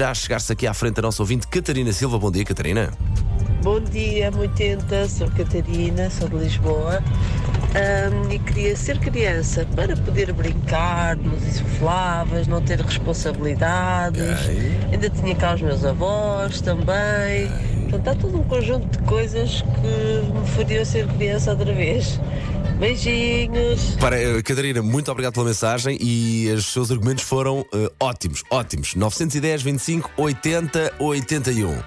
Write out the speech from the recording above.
já chegar-se aqui à frente da nossa ouvinte Catarina Silva. Bom dia, Catarina. Bom dia, 80, sou Catarina, sou de Lisboa Ahm, e queria ser criança para poder brincar nos insufláveis, não ter responsabilidades. Ainda tinha cá os meus avós também. Portanto, há todo um conjunto de coisas que me fariam ser criança outra vez. Beijinhos! Para, eh, Catarina, muito obrigado pela mensagem e os seus argumentos foram eh, ótimos, ótimos. 910, 25, 80, 81.